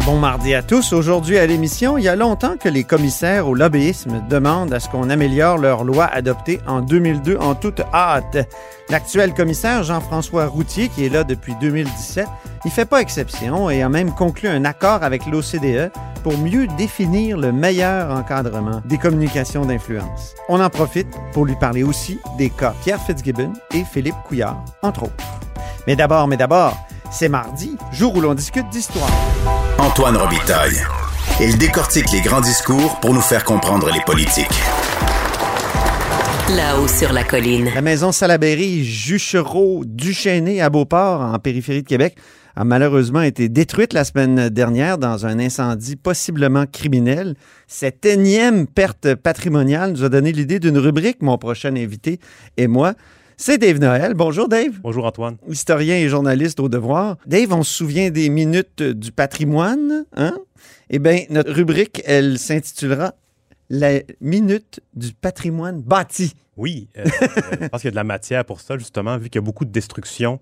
Bon mardi à tous. Aujourd'hui à l'émission, il y a longtemps que les commissaires au lobbyisme demandent à ce qu'on améliore leur loi adoptée en 2002 en toute hâte. L'actuel commissaire Jean-François Routier, qui est là depuis 2017, il fait pas exception et a même conclu un accord avec l'OCDE pour mieux définir le meilleur encadrement des communications d'influence. On en profite pour lui parler aussi des cas Pierre Fitzgibbon et Philippe Couillard, entre autres. Mais d'abord, mais d'abord, c'est mardi, jour où l'on discute d'histoire. Antoine Robitaille. Il décortique les grands discours pour nous faire comprendre les politiques. Là-haut sur la colline. La maison Salaberry Juchereau Duchesnay à Beauport, en périphérie de Québec, a malheureusement été détruite la semaine dernière dans un incendie possiblement criminel. Cette énième perte patrimoniale nous a donné l'idée d'une rubrique, mon prochain invité et moi. C'est Dave Noël. Bonjour Dave. Bonjour Antoine. Historien et journaliste au devoir. Dave, on se souvient des minutes du patrimoine, hein? Eh bien, notre rubrique, elle s'intitulera La minute du patrimoine bâti. Oui, euh, je pense qu'il y a de la matière pour ça, justement, vu qu'il y a beaucoup de destruction.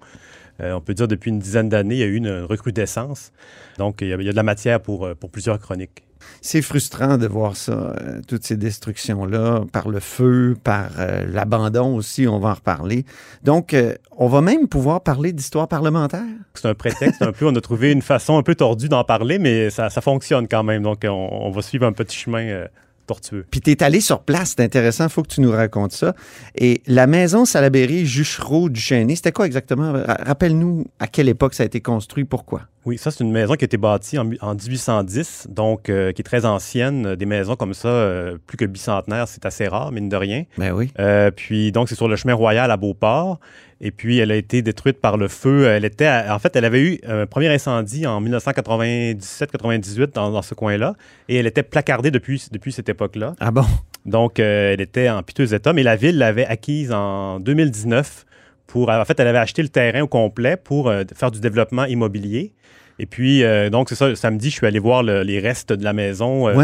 Euh, on peut dire depuis une dizaine d'années, il y a eu une recrudescence. Donc, il y a, il y a de la matière pour, euh, pour plusieurs chroniques. C'est frustrant de voir ça, euh, toutes ces destructions-là, par le feu, par euh, l'abandon aussi, on va en reparler. Donc, euh, on va même pouvoir parler d'histoire parlementaire. C'est un prétexte un peu, on a trouvé une façon un peu tordue d'en parler, mais ça, ça fonctionne quand même. Donc, on, on va suivre un petit chemin tortueux. Puis tu es allé sur place, c'est intéressant, il faut que tu nous racontes ça. Et la maison Salaberry Juchereau du Chêné, c'était quoi exactement? Ra- Rappelle-nous à quelle époque ça a été construit, pourquoi? Oui, ça, c'est une maison qui a été bâtie en, en 1810, donc euh, qui est très ancienne. Des maisons comme ça, euh, plus que bicentenaires, c'est assez rare, mine de rien. Ben oui. Euh, puis donc c'est sur le chemin royal à Beauport. Et puis elle a été détruite par le feu. Elle était, à- en fait, elle avait eu un premier incendie en 1997-98 dans, dans ce coin-là, et elle était placardée depuis depuis cette époque-là. Ah bon? Donc elle était en piteux état, mais la ville l'avait acquise en 2019 pour. En fait, elle avait acheté le terrain au complet pour euh, faire du développement immobilier. Et puis, euh, donc, c'est ça, samedi, je suis allé voir le- les restes de la maison. Euh,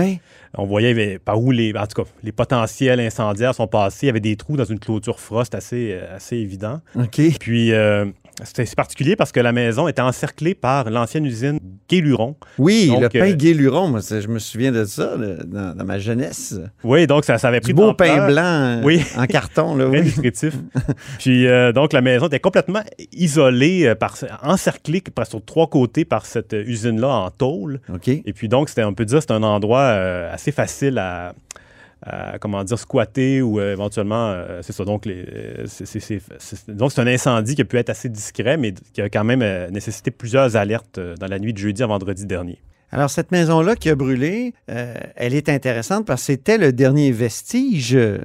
on voyait par où les, en tout cas, les potentiels incendiaires sont passés. Il y avait des trous dans une clôture frost assez, assez évident. OK. Puis, euh, c'est particulier parce que la maison était encerclée par l'ancienne usine Guéluron. Oui, Donc, le pain euh, je me souviens de ça dans, dans ma jeunesse. Oui, donc ça, ça avait pris Du beau pain blanc euh, Oui. en carton. Là, oui. nutritif. Puis euh, donc la maison était complètement isolée, euh, par, encerclée par, sur trois côtés par cette usine-là en tôle. OK. Et puis donc c'était on peut dire c'est un endroit euh, assez facile à, à, comment dire squatter ou euh, éventuellement euh, c'est ça donc euh, c'est, un incendie qui a pu être assez discret mais qui a quand même euh, nécessité plusieurs alertes euh, dans la nuit de jeudi à vendredi dernier. Alors, cette maison-là qui a brûlé, euh, elle est intéressante parce que c'était le dernier vestige euh,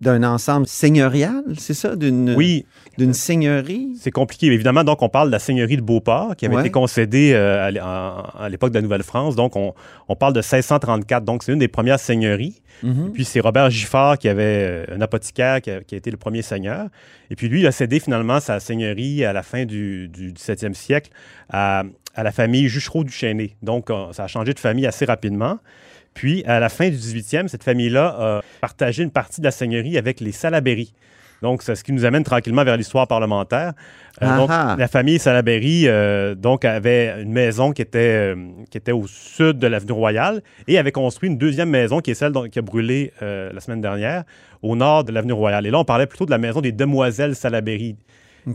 d'un ensemble seigneurial, c'est ça? Oui, d'une seigneurie? C'est compliqué. Évidemment, donc, on parle de la seigneurie de Beauport qui avait Ouais. été concédée euh, à l'époque de la Nouvelle-France. Donc, on, on parle de 1634. Donc, c'est une des premières seigneuries. Mhm. Puis, c'est Robert Giffard qui avait euh, un apothicaire qui a, qui a été le premier seigneur. Et puis, lui, il a cédé finalement sa seigneurie à la fin du, du 17e siècle à, à la famille Juchereau du Chêné. Donc, ça a changé de famille assez rapidement. Puis, à la fin du 18e, cette famille-là a partagé une partie de la seigneurie avec les Salaberry. Donc, c'est ce qui nous amène tranquillement vers l'histoire parlementaire. Euh, donc, la famille Salaberry euh, donc, avait une maison qui était, euh, qui était au sud de l'avenue Royale et avait construit une deuxième maison qui est celle dont- qui a brûlé la semaine dernière au nord de l'avenue Royale. Et là, on parlait plutôt de la maison des demoiselles Salaberry.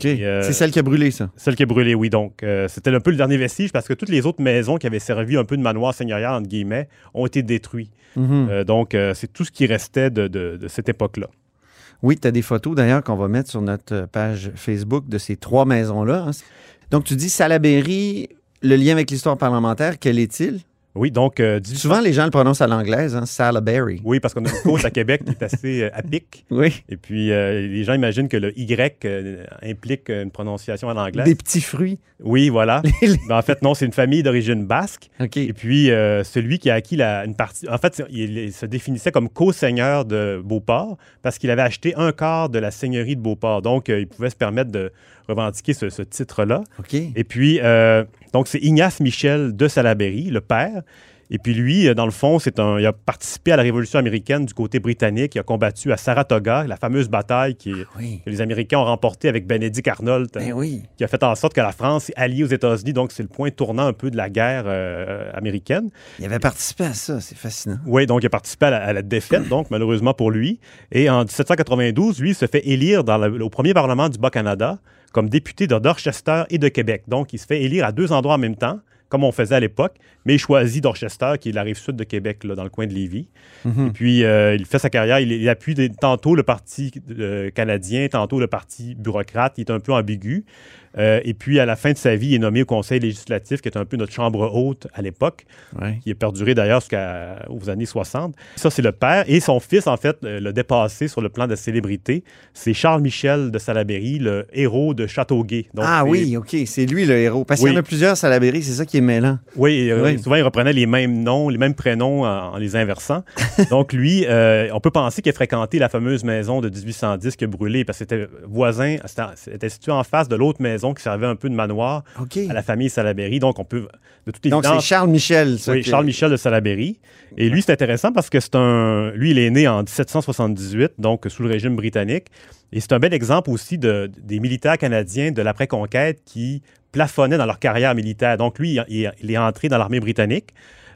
Euh, C'est celle qui a brûlé, ça. Celle qui a brûlé, oui. Donc, euh, c'était un peu le dernier vestige parce que toutes les autres maisons qui avaient servi un peu de manoir seigneurial, entre guillemets, ont été détruites. Mhm. Euh, donc, c'est tout ce qui restait de, de- de cette époque-là. Oui, tu as des photos d'ailleurs qu'on va mettre sur notre page Facebook de ces trois maisons-là. hein. Donc, tu dis Salaberry, le lien avec l'histoire parlementaire, quel est-il? Oui, donc... euh, 1800 Souvent, les gens le prononcent à l'anglaise, hein, Salaberry. Oui, parce qu'on a une côte à Québec qui est assez euh, à pic. Oui. Et puis, euh, les gens imaginent que le Y euh, implique une prononciation à l'anglais. Des petits fruits. Oui, voilà. Ben, en fait, non, c'est une famille d'origine basque. OK. Et puis, celui qui a acquis la- une partie. En fait, il, il se définissait comme co-seigneur de Beauport parce qu'il avait acheté un quart de la seigneurie de Beauport. Donc, il pouvait se permettre de revendiquer ce, ce titre-là. OK. Et puis, donc, c'est Ignace Michel de Salaberry, le père. Et puis lui, euh, dans le fond, c'est un, il a participé à la Révolution américaine du côté britannique. Il a combattu à Saratoga, la fameuse bataille qui, Oui. que les Américains ont remportée avec Benedict Arnold, Ben oui. qui a fait en sorte que la France est alliée aux États-Unis. Donc, c'est le point tournant un peu de la guerre euh, américaine. Il avait participé à ça. C'est fascinant. Oui, donc il a participé à la, à la défaite, donc malheureusement pour lui. Et en 1792, lui, il se fait élire dans le- au premier Parlement du Bas-Canada comme député de Dorchester et de Québec. Donc, il se fait élire à deux endroits en même temps, comme on faisait à l'époque, mais il choisit Dorchester, qui est la rive sud de Québec, là, dans le coin de Lévis. Et puis, euh, il fait sa carrière, il, il appuie des- tantôt le Parti euh, canadien, tantôt le Parti bureaucrate, il est un peu ambigu. Euh, et puis, à la fin de sa vie, il est nommé au Conseil législatif, qui est un peu notre chambre haute à l'époque qui a perduré d'ailleurs jusqu'aux années 60. Ça, c'est le père. Et son fils, en fait, euh, l'a dépassé sur le plan de célébrité. C'est Charles-Michel de Salaberry, le héros de Châteauguay. Donc, ah oui, OK. C'est lui le héros. Parce qu'il y en a plusieurs Salaberry. C'est ça qui est mêlant. Oui, euh, souvent, il reprenait les mêmes noms, les mêmes prénoms en, en les inversant. Donc, lui, euh, on peut penser qu'il a fréquenté la fameuse maison de 1810 qui a brûlé parce que c'était voisin, c'était situé en face de l'autre maison qui servait un peu de manoir à la famille Salaberry. Donc, on peut, de toute Donc, c'est évidence, Charles Michel, ça. Oui, qui- Charles Michel de Salaberry. Et lui, c'est intéressant parce que c'est un. Lui, il est né en 1778, donc sous le régime britannique. Et c'est un bel exemple aussi de, des militaires canadiens de l'après-conquête qui plafonnaient dans leur carrière militaire. Donc, lui, il, il est entré dans l'armée britannique.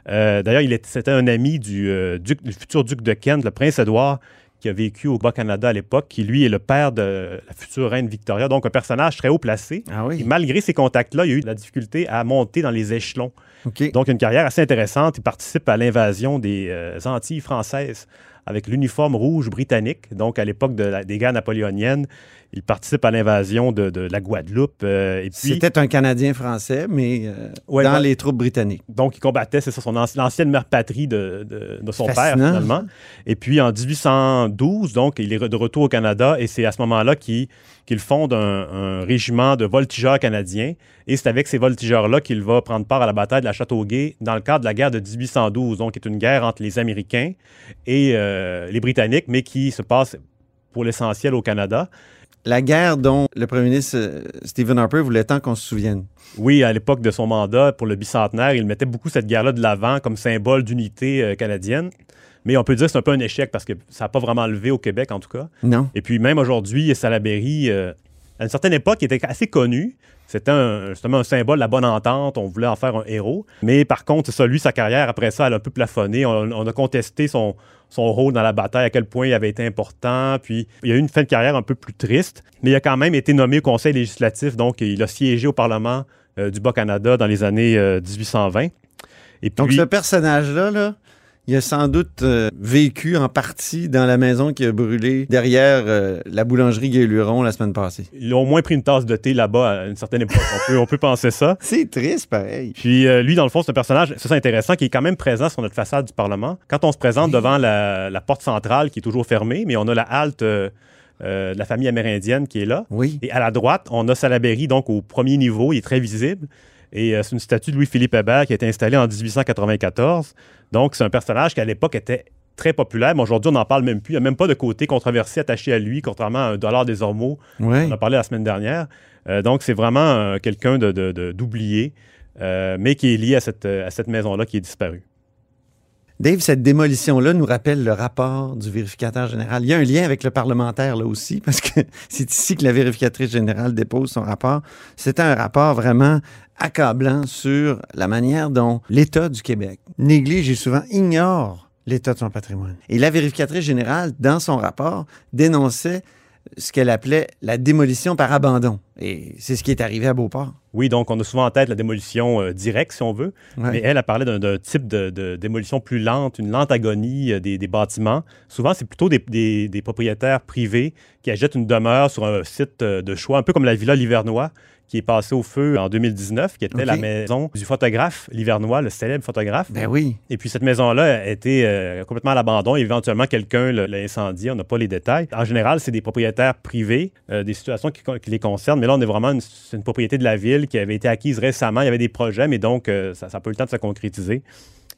Euh, D'ailleurs, c'était un ami du, euh, duc- du futur duc de Kent, le prince Édouard, qui a vécu au Bas-Canada à l'époque, qui lui est le père de la future reine Victoria, donc un personnage très haut placé. Ah Et oui. malgré ces contacts-là, il a eu de la difficulté à monter dans les échelons. OK. Donc, une carrière assez intéressante. Il participe à l'invasion des euh, Antilles françaises avec l'uniforme rouge britannique. Donc, à l'époque de des guerres napoléoniennes, il participe à l'invasion de, de la Guadeloupe. euh, C'était un Canadien français, mais euh, Ouais, dans les troupes britanniques. donc, il combattait, c'est ça, son anci- l'ancienne mère patrie de, de- de son père, finalement. Et puis, en 1812, donc, il est de retour au Canada et c'est à ce moment-là qu'il qu'il fonde un, un régiment de voltigeurs canadiens. Et c'est avec ces voltigeurs-là qu'il va prendre part à la bataille de la Châteauguay dans le cadre de la guerre de 1812, donc, qui est une guerre entre les Américains et euh, les Britanniques, mais qui se passe pour l'essentiel au Canada. La guerre dont le premier ministre euh, Stephen Harper voulait tant qu'on se souvienne. Oui, à l'époque de son mandat pour le bicentenaire, il mettait beaucoup cette guerre-là de l'avant comme symbole d'unité euh, canadienne. Mais on peut dire que c'est un peu un échec parce que ça n'a pas vraiment levé au Québec, en tout cas. Non. Et puis même aujourd'hui, Salaberry, euh, à une certaine époque, il était assez connu. C'était un, justement un symbole de la bonne entente. On voulait en faire un héros. Mais par contre, c'est ça, lui, sa carrière, après ça, elle a un peu plafonné. On, on a contesté son, son rôle dans la bataille, à quel point il avait été important. Puis il a eu une fin de carrière un peu plus triste. Mais il a quand même été nommé au Conseil législatif. Donc, il a siégé au Parlement euh, du Bas-Canada dans les années euh, 1820. Et Donc, puis, ce personnage-là, là, il a sans doute euh, vécu en partie dans la maison qui a brûlé derrière euh, la boulangerie Gay-Luron la semaine passée. il a au moins pris une tasse de thé là-bas à une certaine époque. on, peut, on peut penser ça. C'est triste, pareil. Puis euh, lui, dans le fond, c'est un personnage, c'est intéressant, qui est quand même présent sur notre façade du Parlement. Quand on se présente devant la, la porte centrale, qui est toujours fermée, mais on a la halte euh, de la famille amérindienne qui est là. Oui. Et à la droite, on a Salaberry, donc au premier niveau, il est très visible. Et euh, c'est une statue de Louis-Philippe Hébert qui a été installée en 1894. Donc, c'est un personnage qui, à l'époque, était très populaire, mais aujourd'hui, on n'en parle même plus. Il n'y a même pas de côté controversé attaché à lui, contrairement à un dollar des Ormeaux on en a parlé la semaine dernière. Euh, donc, c'est vraiment euh, quelqu'un de, de- de- d'oublié, mais qui est lié à cette, à cette maison-là qui est disparue. Dave, cette démolition-là nous rappelle le rapport du vérificateur général. Il y a un lien avec le parlementaire là aussi, parce que c'est ici que la vérificatrice générale dépose son rapport. C'était un rapport vraiment accablant sur la manière dont l'État du Québec néglige et souvent ignore l'état de son patrimoine. Et la vérificatrice générale, dans son rapport, dénonçait ce qu'elle appelait la démolition par abandon. Et c'est ce qui est arrivé à Beauport. Oui, donc on a souvent en tête la démolition euh, directe, si on veut, Ouais. mais elle a parlé d'un, type de, de démolition plus lente, une lente agonie euh, des, des bâtiments. Souvent, c'est plutôt des, des- des propriétaires privés qui achètent une demeure sur un site euh, de choix, un peu comme la Villa Livernois, qui est passée au feu en 2019, qui était la maison du photographe Livernois, le célèbre photographe. Ben oui. Et puis cette maison-là a été euh, complètement à l'abandon. Éventuellement, quelqu'un l'a l'a incendié. On n'a pas les détails. En général, c'est des propriétaires privés, euh, des situations qui, qui les concernent. Mais là, on est vraiment une, c'est une propriété de la ville qui avait été acquise récemment. Il y avait des projets, mais donc euh, ça n'a pas eu le temps de se concrétiser.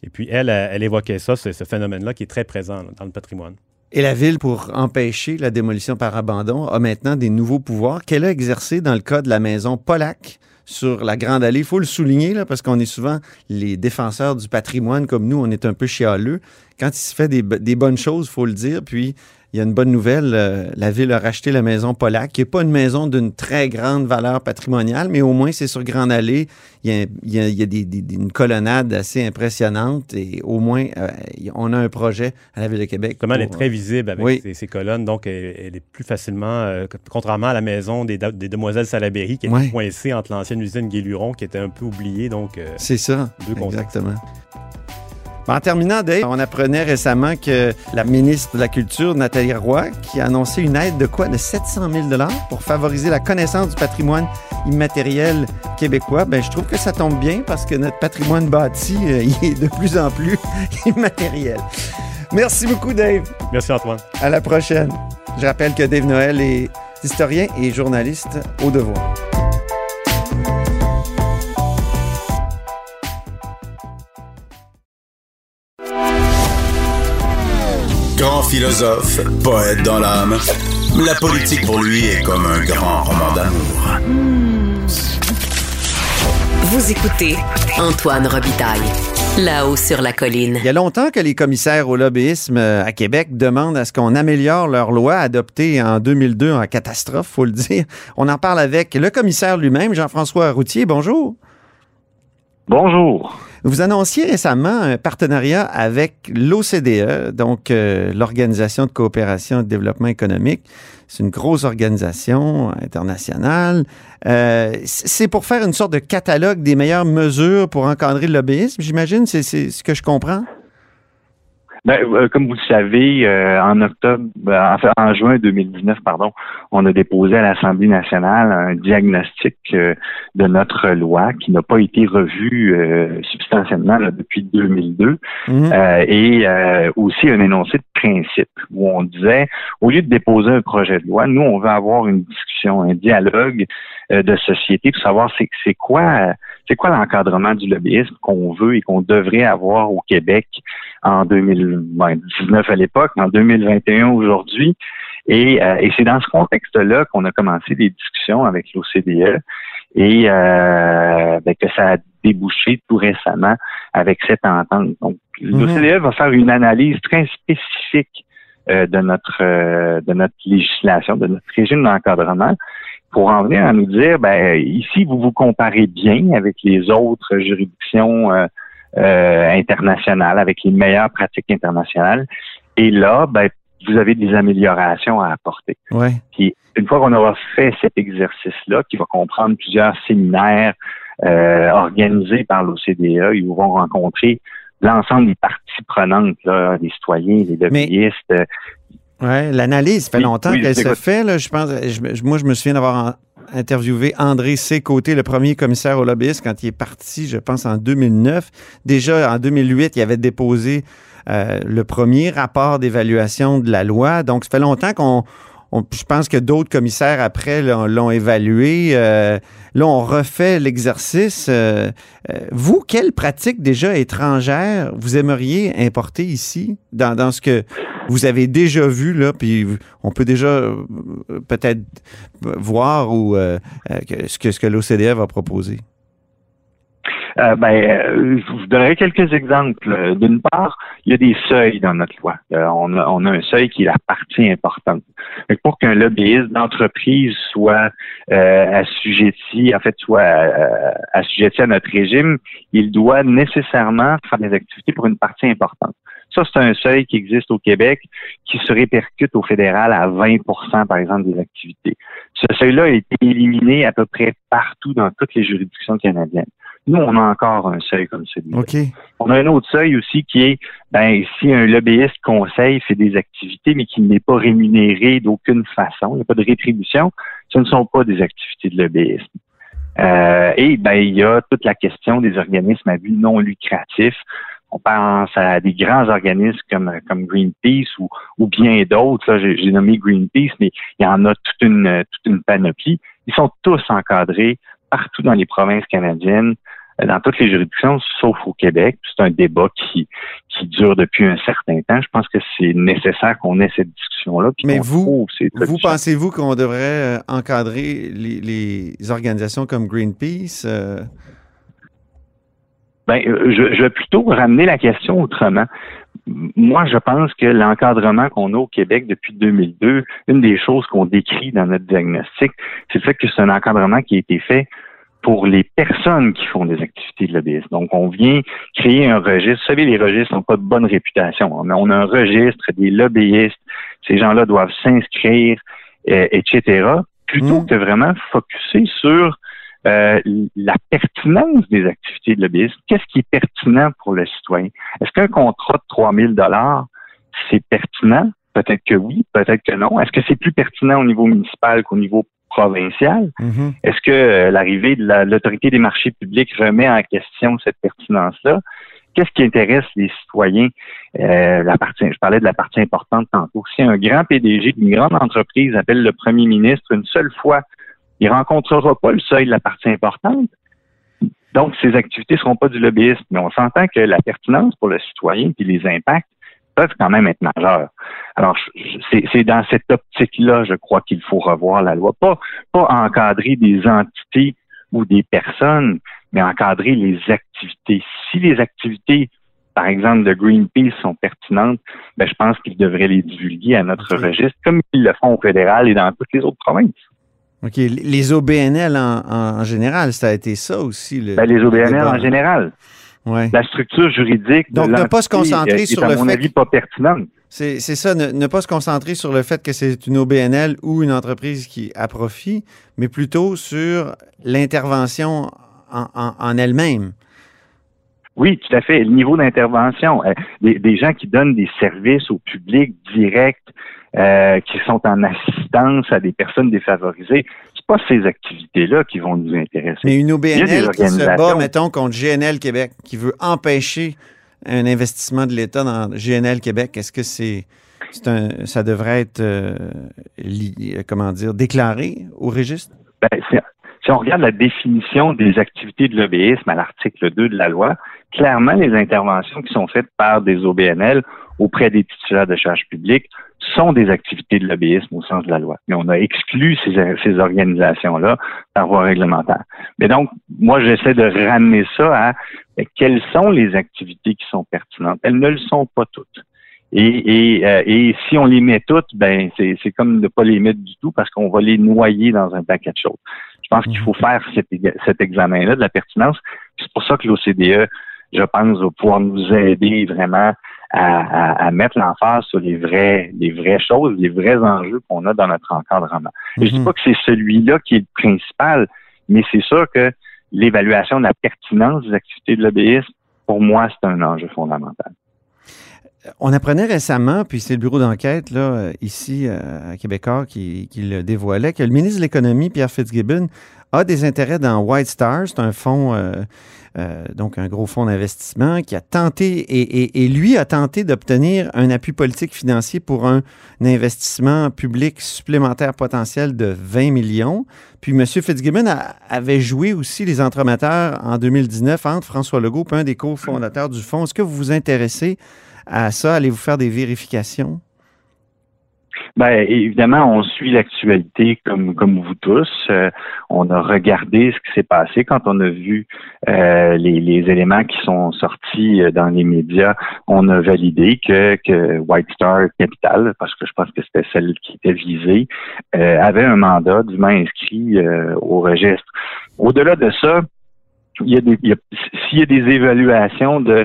Et puis elle, elle, évoquait ça, ce, ce phénomène-là qui est très présent là, dans le patrimoine. Et la Ville, pour empêcher la démolition par abandon, a maintenant des nouveaux pouvoirs qu'elle a exercés dans le cas de la maison Polac sur la Grande Allée. Il faut le souligner, là, parce qu'on est souvent les défenseurs du patrimoine, comme nous, on est un peu chialeux. Quand il se fait des, bo- des bonnes choses, il faut le dire. Puis, il y a une bonne nouvelle, euh, la Ville a racheté la maison Polac, qui n'est pas une maison d'une très grande valeur patrimoniale, mais au moins, c'est sur Grande Allée. Il y a, il y a- il y a des- des- des- une colonnade assez impressionnante et au moins, euh, on a un projet à la Ville de Québec. Comment elle est très visible avec Oui. ses, ses colonnes, donc elle, elle est plus facilement, euh, contrairement à la maison des, demoiselles Salaberry, qui Ouais. coincée entre l'ancienne usine Guéluron, qui était un peu oubliée. Donc, euh, C'est ça, Deux exactement. En terminant, Dave, on apprenait récemment que la ministre de la Culture, Nathalie Roy, qui a annoncé une aide de quoi? De 700 000 pour favoriser la connaissance du patrimoine immatériel québécois. Ben, je trouve que ça tombe bien parce que notre patrimoine bâti, euh, il est de plus en plus immatériel. Merci beaucoup, Dave. merci Antoine. À la prochaine. Je rappelle que Dave Noël est historien et journaliste au devoir. Grand philosophe, poète dans l'âme, la politique pour lui est comme un grand roman d'amour. Vous écoutez Antoine Robitaille, là-haut sur la colline. Il y a longtemps que les commissaires au lobbyisme euh, à Québec demandent à ce qu'on améliore leur loi adoptée en 2002 en catastrophe, faut le dire. On en parle avec le commissaire lui-même, Jean-François Routier. Bonjour. Bonjour. Vous annonciez récemment un partenariat avec l'OCDE, donc euh, l'Organisation de coopération et de développement économique. C'est une grosse organisation internationale. Euh, c'est pour faire une sorte de catalogue des meilleures mesures pour encadrer le lobbyisme, j'imagine? C'est ce que je comprends? Ben, euh, comme vous le savez, euh, en octobre, ben, en en juin 2019, pardon, on a déposé à l'Assemblée nationale un diagnostic euh, de notre loi qui n'a pas été revu euh, substantiellement là, depuis 2002 Mhm. euh, et euh, aussi un énoncé de principe où on disait, au lieu de déposer un projet de loi, nous, on veut avoir une discussion, un dialogue euh, de société pour savoir c'est c'est quoi c'est quoi l'encadrement du lobbyisme qu'on veut et qu'on devrait avoir au Québec en 2019 à l'époque, en 2021 aujourd'hui? Et, euh, et c'est dans ce contexte-là qu'on a commencé des discussions avec l'OCDE et euh, ben, que ça a débouché tout récemment avec cette entente. Donc, l'OCDE va faire une analyse très spécifique de notre euh, de notre législation, de notre régime d'encadrement, pour en venir à nous dire, ben ici vous vous comparez bien avec les autres juridictions euh, euh, internationales, avec les meilleures pratiques internationales, et là, ben vous avez des améliorations à apporter. Ouais. Puis une fois qu'on aura fait cet exercice-là, qui va comprendre plusieurs séminaires euh, organisés par l'OCDE, ils vont rencontrer l'ensemble des parties prenantes, là, les citoyens, les lobbyistes. euh, Ouais, l'analyse, ça fait Oui, longtemps oui, qu'elle se fait. Là, je pense, je- moi, je me souviens d'avoir interviewé André C. Côté, le premier commissaire au lobbyisme, quand il est parti, je pense, en 2009. Déjà, en 2008, il avait déposé euh, le premier rapport d'évaluation de la loi. Donc, ça fait longtemps qu'on... je pense que d'autres commissaires après l'ont évalué. Euh, là, on refait l'exercice. Euh, euh, vous, quelle pratique déjà étrangère vous aimeriez importer ici? Dans, dans ce que vous avez déjà vu, là, puis on peut déjà euh, peut-être voir ou, euh, ce que, ce que l'OCDE va proposer. Euh, ben, euh, je vous donnerai quelques exemples. D'une part, il y a des seuils dans notre loi. Euh, on, a, on a un seuil qui est la partie importante. Pour qu'un lobbyiste d'entreprise soit euh, assujetti, en fait, soit euh, assujetti à notre régime, il doit nécessairement faire des activités pour une partie importante. Ça, c'est un seuil qui existe au Québec qui se répercute au fédéral à 20% par exemple, des activités. Ce seuil-là a été éliminé à peu près partout dans toutes les juridictions canadiennes. Nous, on a encore un seuil comme celui-là. OK. On a un autre seuil aussi qui est, ben, si un lobbyiste conseil fait des activités, mais qui n'est pas rémunéré d'aucune façon, il n'y a pas de rétribution, ce ne sont pas des activités de lobbyisme. Euh, et ben, il y a toute la question des organismes à but non lucratif. On pense à des grands organismes comme, comme Greenpeace ou, ou bien d'autres. J'ai nommé Greenpeace, mais il y en a toute une, toute une panoplie. Ils sont tous encadrés partout dans les provinces canadiennes dans toutes les juridictions, sauf au Québec. C'est un débat qui, qui dure depuis un certain temps. Je pense que c'est nécessaire qu'on ait cette discussion-là. Mais vous, vous pensez-vous qu'on devrait euh, encadrer les, organisations comme Greenpeace? Euh? Ben, euh, je, je vais plutôt ramener la question autrement. Moi, je pense que l'encadrement qu'on a au Québec depuis 2002, une des choses qu'on décrit dans notre diagnostic, c'est le fait que c'est un encadrement qui a été fait pour les personnes qui font des activités de lobbyisme. Donc, on vient créer un registre. Vous savez, les registres n'ont pas de bonne réputation. Mais on a un registre des lobbyistes. Ces gens-là doivent s'inscrire, euh, etc. Plutôt mmh. que vraiment focuser sur euh, la pertinence des activités de lobbyisme. Qu'est-ce qui est pertinent pour le citoyen? Est-ce qu'un contrat de 3 000 c'est pertinent? Peut-être que oui, peut-être que non. Est-ce que c'est plus pertinent au niveau municipal qu'au niveau provincial. Mm-hmm. Est-ce que euh, l'arrivée de l'autorité des marchés publics remet en question cette pertinence-là? Qu'est-ce qui intéresse les citoyens? Euh, la partie, je parlais de la partie importante tantôt. Si un grand PDG d'une grande entreprise appelle le premier ministre une seule fois, il rencontrera pas le seuil de la partie importante. Donc, ces activités ne seront pas du lobbyisme. Mais on s'entend que la pertinence pour le citoyen et les impacts peuvent quand même être majeurs. Alors, c'est dans cette optique-là, je crois qu'il faut revoir la loi. Pas, pas encadrer des entités ou des personnes, mais encadrer les activités. Si les activités, par exemple, de Greenpeace sont pertinentes, ben, je pense qu'ils devraient les divulguer à notre registre, comme ils le font au fédéral et dans toutes les autres provinces. OK. Les OBNL en, général, ça a été ça aussi. Le, ben, les OBNL en général. La structure juridique Donc, ne pas se concentrer est, sur à le mon fait avis, pas pertinente. C'est ça, ne, pas se concentrer sur le fait que c'est une OBNL ou une entreprise qui a profit, mais plutôt sur l'intervention en, elle-même. Oui, tout à fait. Le niveau d'intervention, euh, des, gens qui donnent des services au public direct, euh, qui sont en assistance à des personnes défavorisées, pas ces activités-là qui vont nous intéresser. Mais une OBNL qui se bat, mettons, contre GNL Québec, qui veut empêcher un investissement de l'État dans GNL Québec, est-ce que c'est, ça devrait être, euh, comment dire, déclaré au registre? Ben, si on regarde la définition des activités de lobbyisme à l'article 2 de la loi, clairement, les interventions qui sont faites par des OBNL auprès des titulaires de charges publiques sont des activités de lobbyisme au sens de la loi. Mais on a exclu ces, ces organisations-là par voie réglementaire. Mais donc, moi, j'essaie de ramener ça à quelles sont les activités qui sont pertinentes? Elles ne le sont pas toutes. Et, et, euh, et si on les met toutes, ben c'est comme ne pas les mettre du tout parce qu'on va les noyer dans un paquet de choses. Je pense qu'il faut faire cet examen-là de la pertinence. C'est pour ça que l'OCDE, je pense, va pouvoir nous aider vraiment à, mettre l'emphase sur les vraies, les vraies choses, les vrais enjeux qu'on a dans notre encadrement. Je ne dis mhm. pas que c'est celui-là qui est le principal, mais c'est sûr que l'évaluation de la pertinence des activités de l'obéisme, pour moi, c'est un enjeu fondamental. On apprenait récemment, puis c'est le bureau d'enquête ici euh, à Québécois qui, qui, le dévoilait, que le ministre de l'Économie, Pierre Fitzgibbon, a des intérêts dans White Star. C'est un fonds, euh, euh, donc un gros fonds d'investissement qui a tenté, et, lui a tenté d'obtenir un appui politique financier pour un, investissement public supplémentaire potentiel de 20 millions. Puis M. Fitzgibbon avait joué aussi les entremetteurs en 2019 entre François Legault un des cofondateurs du fonds. Est-ce que vous vous intéressez à ça? Allez-vous faire des vérifications? Ben évidemment, on suit l'actualité comme comme vous tous. Euh, on a regardé ce qui s'est passé quand on a vu euh, les, les, éléments qui sont sortis euh, dans les médias. On a validé que, que White Star Capital, parce que je pense que c'était celle qui était visée, avait un mandat dûment inscrit au registre. Au-delà de ça, il y a des, s'il y a des évaluations de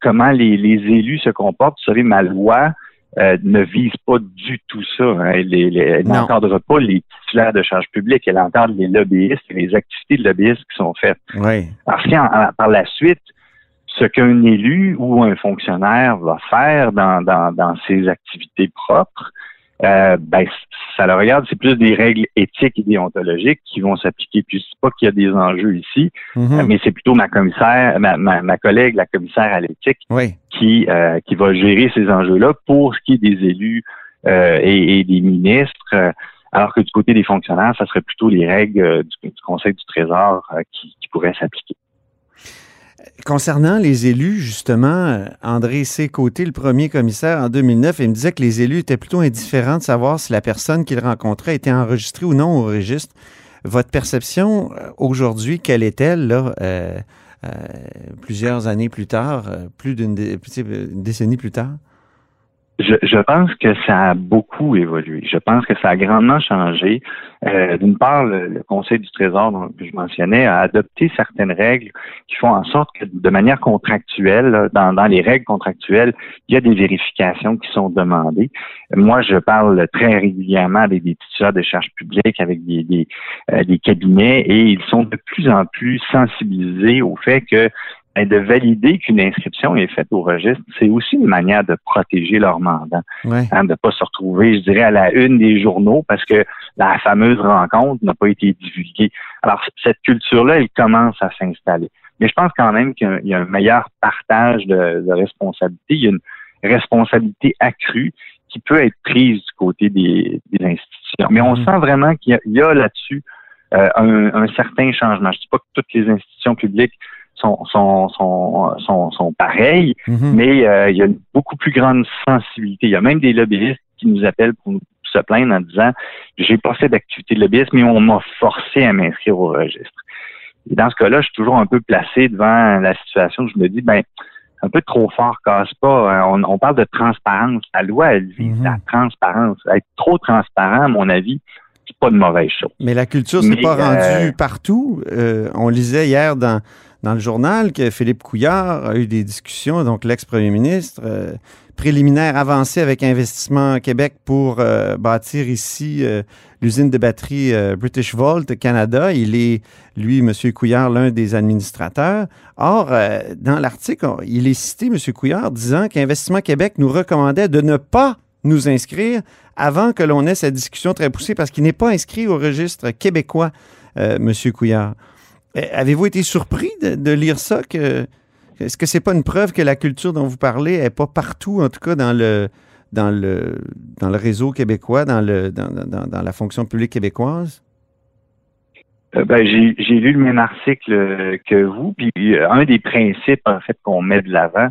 comment les, les élus se comportent, vous savez, ma loi euh, ne vise pas du tout ça. Hein. Elle, n'encadre pas les titulaires de charges publiques, elle encadre les lobbyistes et les activités de lobbyistes qui sont faites. Oui. Parce que par la suite, ce qu'un élu ou un fonctionnaire va faire dans, dans, ses activités propres, euh, ben, ça le regarde, c'est plus des règles éthiques et déontologiques qui vont s'appliquer. Puis c'est pas qu'il y a des enjeux ici, Mhm. euh, mais c'est plutôt ma commissaire, ma, ma, ma collègue, la commissaire à l'éthique, Oui. qui, euh, qui va gérer ces enjeux-là pour ce qui est des élus euh, et, et des ministres. alors que du côté des fonctionnaires, ça serait plutôt les règles du, du Conseil du Trésor qui, qui pourraient s'appliquer. Concernant les élus, justement, euh, André C. Côté, le premier commissaire en 2009, il me disait que les élus étaient plutôt indifférents de savoir si la personne qu'il rencontrait était enregistrée ou non au registre. Votre perception euh, aujourd'hui, quelle est-elle, là, euh, plusieurs années plus tard, plus d'une décennie plus tard? Je, je pense que ça a beaucoup évolué. Je pense que ça a grandement changé. Euh, D'une part, le, le Conseil du Trésor, dont je mentionnais, a adopté certaines règles qui font en sorte que, de manière contractuelle, dans, dans les règles contractuelles, il y a des vérifications qui sont demandées. Moi, je parle très régulièrement des, des titulaires de charges publiques avec des, des, euh, des cabinets et ils sont de plus en plus sensibilisés au fait que de valider qu'une inscription est faite au registre, c'est aussi une manière de protéger leur mandat, Ouais. hein, de ne pas se retrouver, je dirais, à la une des journaux parce que la fameuse rencontre n'a pas été divulguée. Alors, cette culture-là, elle commence à s'installer. Mais je pense quand même qu'il y a un- meilleur partage de, de responsabilité. Il y a une responsabilité accrue qui peut être prise du côté des, des institutions. Mais on Mhm. sent vraiment qu'il y a, il y a là-dessus euh, un, un certain changement. Je ne dis pas que toutes les institutions publiques sont, sont, sont, sont, sont pareilles, Mhm. mais euh, il y a une beaucoup plus grande sensibilité. Il y a même des lobbyistes qui nous appellent pour nous se plaindre en disant j'ai pas fait d'activité de lobbyiste, mais on m'a forcé à m'inscrire au registre. Et dans ce cas-là, je suis toujours un peu placé devant la situation où je me dis ben un peu trop fort, casse pas. hein. On, on parle de transparence. La loi, elle vise Mhm. la transparence. Être trop transparent, à mon avis, c'est pas de mauvaise chose. Mais la culture s'est Mais, pas rendue euh, partout. Euh, on lisait hier dans, dans le journal que Philippe Couillard a eu des discussions, donc l'ex-premier ministre, euh, préliminaire avancé avec Investissement Québec pour euh, bâtir ici euh, l'usine de batterie euh, British Volt Canada. Il est, lui, M. Couillard, l'un des administrateurs. Or, dans l'article, il est cité, M. Couillard, disant qu'Investissement Québec nous recommandait de ne pas nous inscrire avant que l'on ait cette discussion très poussée parce qu'il n'est pas inscrit au registre québécois, M. Couillard. Avez-vous été surpris de, lire ça? Est-ce que c'est pas une preuve que la culture dont vous parlez n'est pas partout, en tout cas dans le, dans le, dans le réseau québécois, dans, le, dans, dans- la fonction publique québécoise? Euh, ben, j'ai lu le même article euh, que vous, puis euh, un des principes en fait qu'on met de l'avant,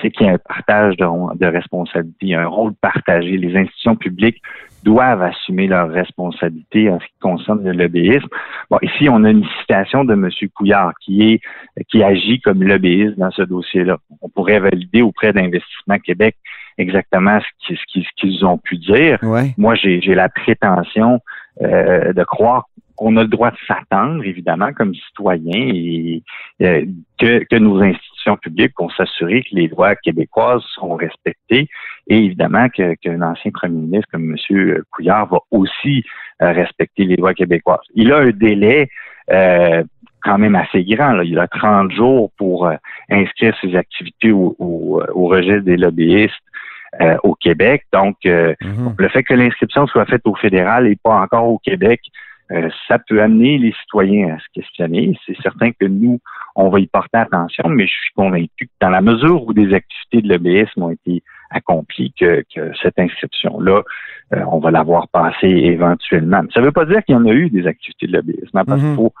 c'est qu'il y a un partage de, de responsabilités, un rôle partagé. Les institutions publiques doivent assumer leurs responsabilités en ce qui concerne le lobbyisme. Bon, ici, on a une citation de M. Couillard qui est qui agit comme lobbyiste dans ce dossier-là. On pourrait valider auprès d'Investissement Québec exactement ce qu'ils ont pu dire. Moi, j'ai j'ai la prétention euh, de croire qu'on a le droit de s'attendre, évidemment, comme citoyen, et euh, que, que nos institutions publiques vont s'assurer que les lois québécoises sont respectées et évidemment que- qu'un ancien premier ministre comme M. Couillard va aussi euh, respecter les lois québécoises. Il a un délai euh, quand même assez grand. Là. Il a 30 jours pour euh, inscrire ses activités au, au, au registre des lobbyistes euh, au Québec. Donc, euh, Mhm. le fait que l'inscription soit faite au fédéral et pas encore au Québec, euh, ça peut amener les citoyens à se questionner. C'est certain que nous, on va y porter attention, mais je suis convaincu que dans la mesure où des activités de lobbyisme ont été accomplies, que, que cette inscription-là, euh, on va l'avoir passée éventuellement. Mais ça ne veut pas dire qu'il y en a eu des activités de lobbyisme, hein, parce Mhm. qu'il faut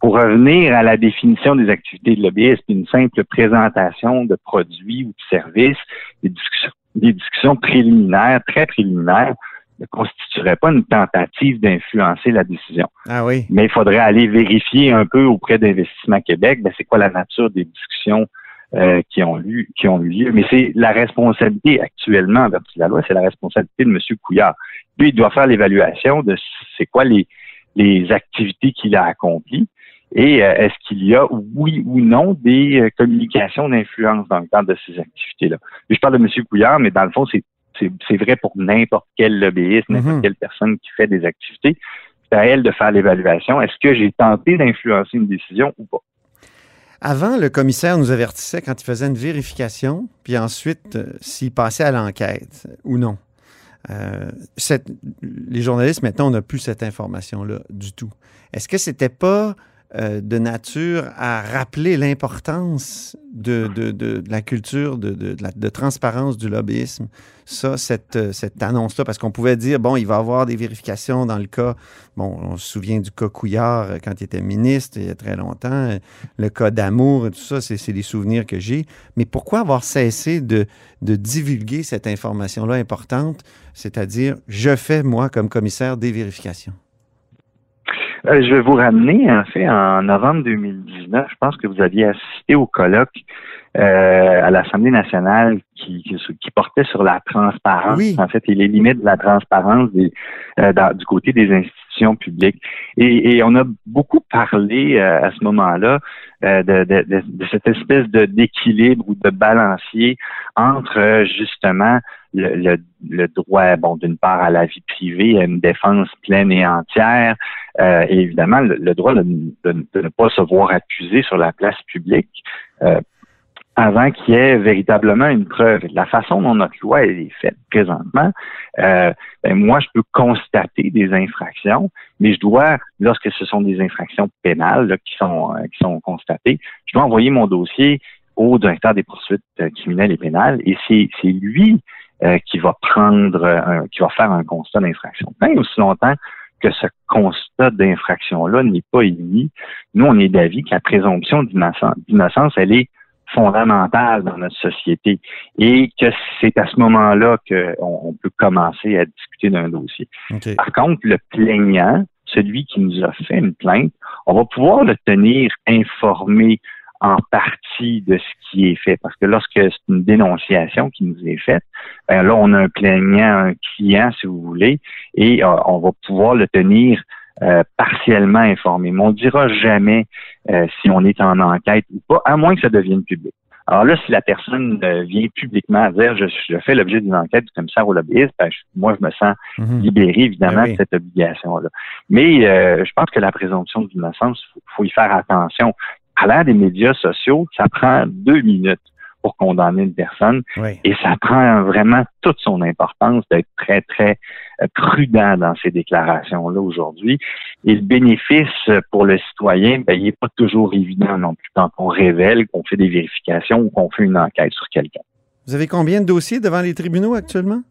pour revenir à la définition des activités de lobbyisme, une simple présentation de produits ou de services, des discussions, des discussions préliminaires, très préliminaires, ne constituerait pas une tentative d'influencer la décision. Ah oui. Mais il faudrait aller vérifier un peu auprès d'Investissement Québec, ben, c'est quoi la nature des discussions euh, qui ont eu qui ont eu lieu. Mais c'est la responsabilité actuellement, en vertu de la loi, c'est la responsabilité de M. Couillard. Lui, il doit faire l'évaluation de c'est quoi les, les activités qu'il a accomplies et euh, est-ce qu'il y a, oui ou non, des euh, communications d'influence dans le cadre de ces activités-là. Puis Je parle de M. Couillard, mais dans le fond, c'est c'est vrai pour n'importe quel lobbyiste, n'importe Mhm. quelle personne qui fait des activités. C'est à elle de faire l'évaluation. Est-ce que j'ai tenté d'influencer une décision ou pas? Avant, le commissaire nous avertissait quand il faisait une vérification, puis ensuite, euh, s'il passait à l'enquête euh, ou non. euh, cette, les journalistes, maintenant, on n'a plus cette information-là du tout. Est-ce que c'était pas euh, de nature à rappeler l'importance de, de, la culture de, transparence du lobbyisme, ça, cette, euh, cette annonce-là, parce qu'on pouvait dire, bon, il va y avoir des vérifications dans le cas, bon, on se souvient du cas Couillard euh, quand il était ministre il y a très longtemps, le cas d'amour et tout ça, c'est des souvenirs que j'ai. Mais pourquoi avoir cessé de divulguer cette information-là importante, c'est-à-dire, je fais, moi, comme commissaire, des vérifications? Euh, je vais vous ramener, en fait, en novembre 2019, je pense que vous aviez assisté au colloque euh, à l'Assemblée nationale qui, qui, portait sur la transparence, en fait, et les limites de la transparence des, euh, du côté des institutions publiques. Et, et on a beaucoup parlé à ce moment-là de, de, de, cette espèce de d'équilibre ou de balancier entre justement le, le, droit, bon, d'une part à la vie privée, à une défense pleine et entière, euh, et évidemment le, droit de, ne pas se voir accusé sur la place publique. Euh, avant qu'il y ait véritablement une preuve. La façon dont notre loi est faite présentement, euh, ben moi, je peux constater des infractions, mais je dois, lorsque ce sont des infractions pénales qui sont qui sont constatées, je dois envoyer mon dossier au directeur des poursuites criminelles et pénales, et c'est lui euh, qui va prendre, un, qui va faire un constat d'infraction. Tant aussi longtemps que ce constat d'infraction-là n'est pas émis, nous, on est d'avis que la présomption d'innocence, elle est fondamentale dans notre société et que c'est à ce moment-là qu'on peut commencer à discuter d'un dossier. Par contre, le plaignant, celui qui nous a fait une plainte, on va pouvoir le tenir informé en partie de ce qui est fait. Parce que lorsque c'est une dénonciation qui nous est faite, ben là, on a un plaignant, un client, si vous voulez, et euh, on va pouvoir le tenir euh, partiellement informé. Mais on ne dira jamais euh, si on est en enquête ou pas, à moins que ça devienne public. Alors là, si la personne vient publiquement dire je, je fais l'objet d'une enquête du commissaire au lobbyiste, ben, moi, je me sens mhm. libéré, évidemment, ben de cette obligation-là. Mais je pense que la présomption d'innocence, il faut, faut, y faire attention à l'ère des médias sociaux, ça prend deux minutes pour condamner une personne. Et ça prend vraiment toute son importance d'être très, très euh, prudent dans ces déclarations-là aujourd'hui. Et le bénéfice pour le citoyen, ben, il n'est pas toujours évident non plus quand on révèle qu'on fait des vérifications ou qu'on fait une enquête sur quelqu'un. Vous avez combien de dossiers devant les tribunaux actuellement?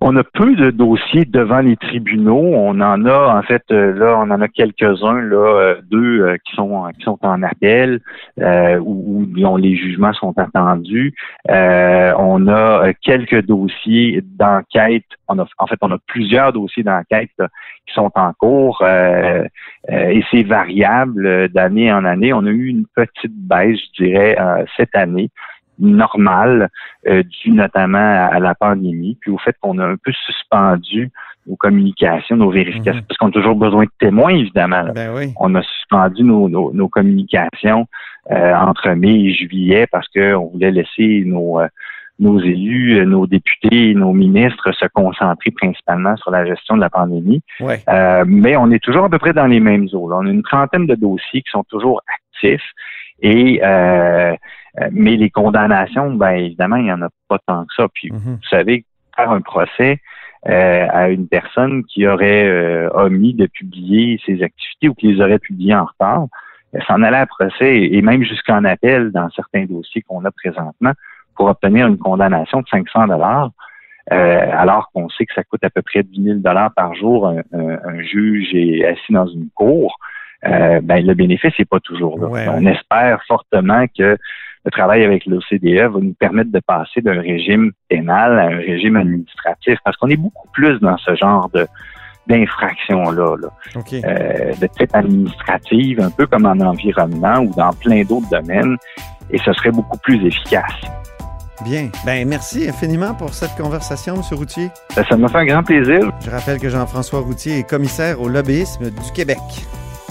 On a peu de dossiers devant les tribunaux. On en a, en fait, euh, là, on en a quelques-uns, là, euh, deux euh, qui sont qui sont en appel, où, où, les jugements sont attendus. on a quelques dossiers d'enquête. En fait, on a plusieurs dossiers d'enquête qui sont en cours et c'est variable d'année en année. On a eu une petite baisse, je dirais, cette année normal euh, dû notamment à, la pandémie, puis au fait qu'on a un peu suspendu nos communications, nos vérifications, mhm. parce qu'on a toujours besoin de témoins, évidemment. Ben oui. On a suspendu nos, nos, communications euh, entre mai et juillet parce qu'on voulait laisser nos, euh, nos élus, nos députés, nos ministres se concentrer principalement sur la gestion de la pandémie. Ouais. mais on est toujours à peu près dans les mêmes eaux. On a une trentaine de dossiers qui sont toujours actifs et euh, euh, mais les condamnations, ben évidemment, il n'y en a pas tant que ça. Puis, mhm. vous savez, faire un procès euh, à une personne qui aurait euh, omis de publier ses activités ou qui les aurait publiées en retard, s'en allait à procès et même jusqu'en appel dans certains dossiers qu'on a présentement pour obtenir une condamnation de 500 dollars. alors qu'on sait que ça coûte à peu près 10 000 dollars par jour un, un, juge est assis dans une cour, ben le bénéfice n'est pas toujours là. On espère fortement que le travail avec l'OCDE va nous permettre de passer d'un régime pénal à un régime administratif, parce qu'on est beaucoup plus dans ce genre de d'infraction-là, là. Euh, de type administrative, un peu comme en environnement ou dans plein d'autres domaines, et ce serait beaucoup plus efficace. Bien. Ben merci infiniment pour cette conversation, M. Routier. Ben, ça m'a fait un grand plaisir. Je rappelle que Jean-François Routier est commissaire au lobbyisme du Québec.